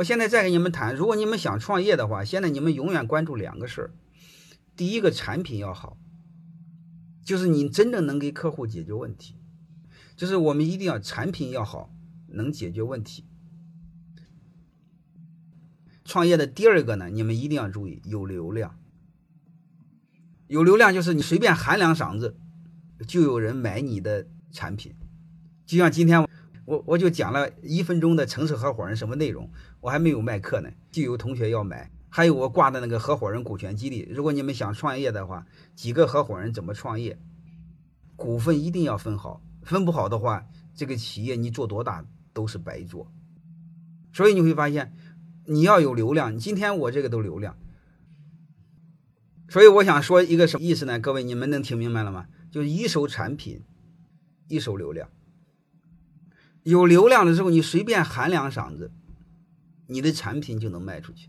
我现在再跟你们谈，如果你们想创业的话，现在你们永远关注两个事儿。第一个产品要好，就是你真正能给客户解决问题，就是我们一定要产品要好，能解决问题。创业的第二个呢，你们一定要注意有流量。有流量就是你随便喊两嗓子，就有人买你的产品。就像今天我我就讲了一分钟的城市合伙人什么内容，我还没有卖课呢，就有同学要买。还有我挂的那个合伙人股权激励，如果你们想创业的话，几个合伙人怎么创业？股份一定要分好，分不好的话，这个企业你做多大都是白做。所以你会发现。你要有流量，今天我这个都流量，所以我想说一个什么意思呢？各位，你们能听明白了吗？就是一手产品，一手流量。有流量的时候，你随便喊两嗓子，你的产品就能卖出去。